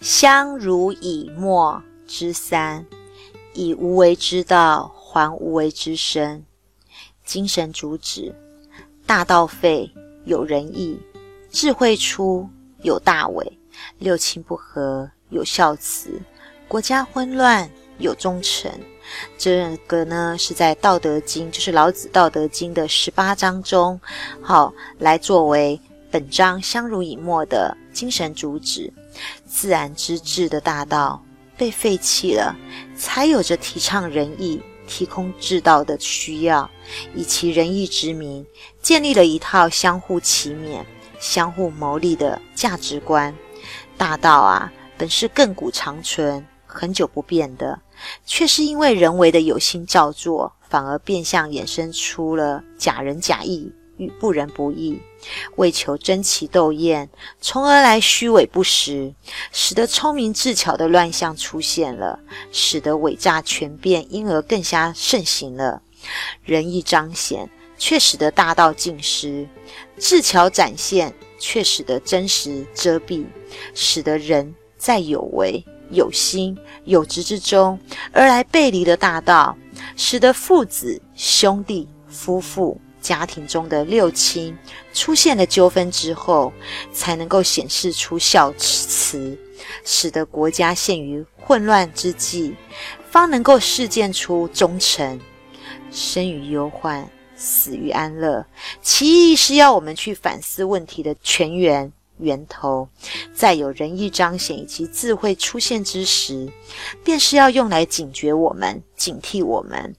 相濡以沫之三，以无为之道还无为之身。精神主旨：大道废，有仁义；智慧出，有大伟；六亲不和，有孝慈；国家混乱，有忠臣。这个呢，是在《道德经》，就是老子《道德经》的十八章中，好来作为本章相濡以沫的精神主旨。自然之治的大道被废弃了，才有着提倡仁义、提供治道的需要。以其仁义之名，建立了一套相互齐勉、相互谋利的价值观。大道啊，本是亘古长存、很久不变的，却是因为人为的有心造作，反而变相衍生出了假仁假义与不仁不义。为求争奇斗艳，从而来虚伪不实，使得聪明智巧的乱象出现了，使得伪诈权变因而更加盛行了。仁义彰显，却使得大道尽失；智巧展现，却使得真实遮蔽，使得人在有为、有心、有执之中，而来背离了大道，使得父子、兄弟、夫妇。家庭中的六亲出现了纠纷之后，才能够显示出孝慈，使得国家陷于混乱之际，方能够示见出忠臣。生于忧患，死于安乐，其意是要我们去反思问题的泉源源头，在有仁义彰显以及智慧出现之时，便是要用来警觉我们、警惕我们。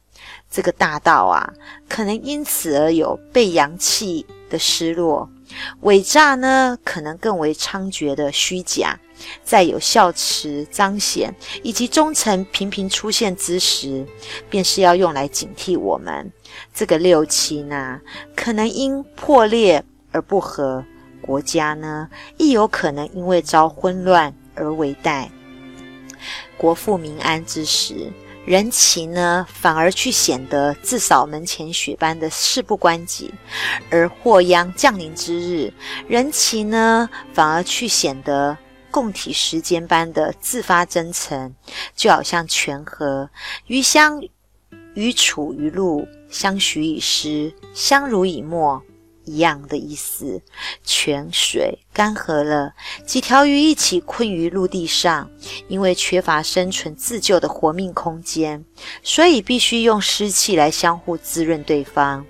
这个大道啊，可能因此而有被阳气的失落；伪诈呢，可能更为猖獗的虚假。在有孝慈彰显以及忠诚频频出现之时，便是要用来警惕我们。这个六亲呢，可能因破裂而不和；国家呢，亦有可能因为遭混乱而为殆。国富民安之时。人情呢，反而去显得自扫门前雪般的事不关己；而祸殃降临之日，人情呢，反而去显得共体时间般的自发真诚，就好像泉河鱼相鱼处于路，相许以诗，相濡以沫。一样的意思，泉水干涸了，几条鱼一起困于陆地上，因为缺乏生存自救的活命空间，所以必须用湿气来相互滋润对方。